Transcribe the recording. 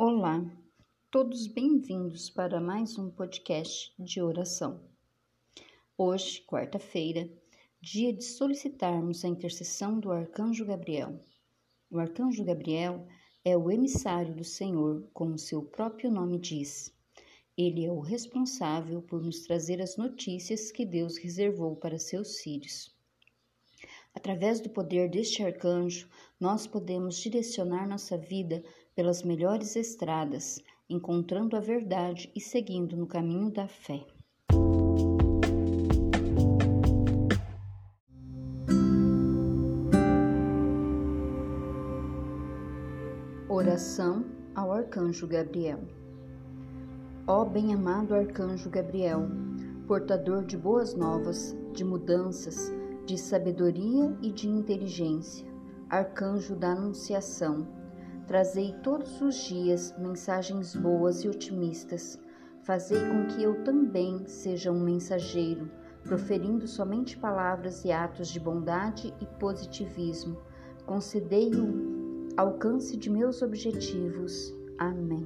Olá, todos bem-vindos para mais um podcast de oração. Hoje, quarta-feira, dia de solicitarmos a intercessão do Arcanjo Gabriel. O Arcanjo Gabriel é o emissário do Senhor, como seu próprio nome diz. Ele é o responsável por nos trazer as notícias que Deus reservou para seus filhos. Através do poder deste arcanjo, nós podemos direcionar nossa vida pelas melhores estradas, encontrando a verdade e seguindo no caminho da fé. Oração ao Arcanjo Gabriel. Ó bem-amado Arcanjo Gabriel, portador de boas novas, de mudanças, de sabedoria e de inteligência, arcanjo da Anunciação, trazei todos os dias mensagens boas e otimistas. Fazei com que eu também seja um mensageiro, proferindo somente palavras e atos de bondade e positivismo. Concedei o alcance de meus objetivos. Amém.